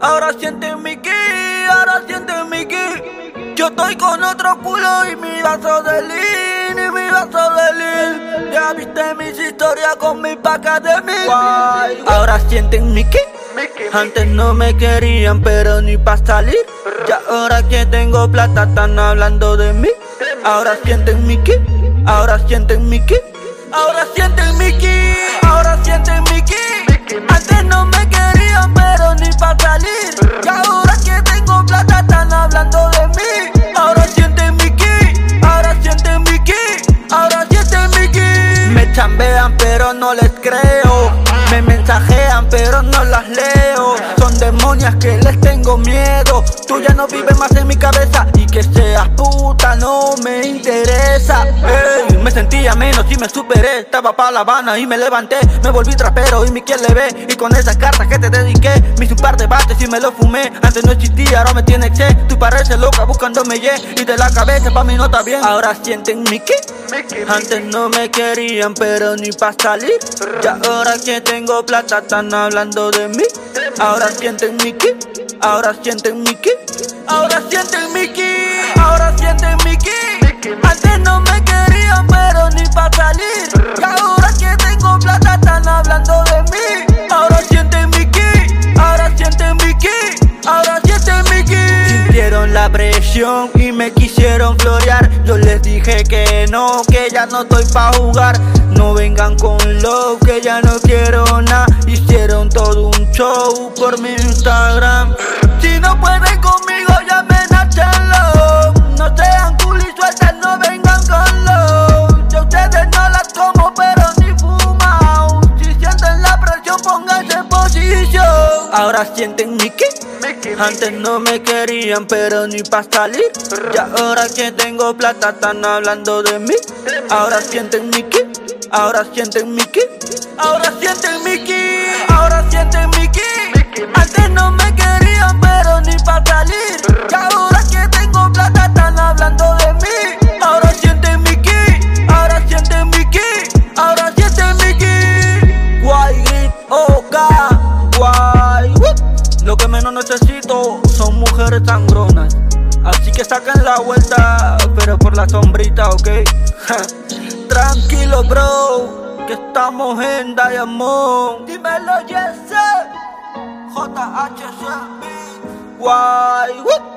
Ahora sienten mi ki, ahora sienten mi ki. Yo estoy con otro culo y mi vaso de lean, y mi vaso de lean. Ya viste mis historias con mi paca de mí. Ahora sienten mi ki. Antes no me querían, pero ni pa' salir. Ya ahora que tengo plata, están hablando de mí. Ahora sienten mi ki, ahora sienten mi ki. Ahora sienten mi ki, ahora sienten mi ki. Chambean, pero no les creo. Me mensajean, pero no las leo. Son demonias que les tengo miedo. Tú ya no vives más en mi cabeza. Y que seas Menos y me superé. Estaba pa' La Habana y me levanté. Me volví trapero y mi quien le ve. Y con esas cartas que te dediqué, me hice un par de y me lo fumé. Antes no existía, ahora me tiene que Tú pareces loca buscándome ye. Y de la cabeza pa' mí no está bien. Ahora sienten mi qué. Antes no me querían, pero ni pa' salir. Ya ahora que tengo plata, están hablando de mí. Ahora sienten mi ki, ahora sienten mi ki, ahora sienten mi ki, ahora sienten mi ki. Antes no me querían, y me quisieron florear. Yo les dije que no, que ya no estoy pa' jugar. No vengan con love, que ya no quiero nada. Hicieron todo un show por mi Instagram. Si no pueden conmigo, llamen a Chelo. No sean cool y sueltas, no vengan con love. Yo ustedes no las como, pero ni fumao. Si sienten la presión, pónganse en posición. Ahora sienten mi ki. Antes no me querían, pero ni pa' salir. Ya ahora que tengo plata, están hablando de mí. Ahora sienten mi ki. Ahora sienten mi ki. Ahora sienten mi ki. Ahora sienten mi ki. Antes no me querían, pero ni pa' salir. Son mujeres sangronas. Así que saquen la vuelta, pero por la sombrita, ok. Tranquilo, bro, que estamos en Diamond. Dímelo, yes, JHC. Guay.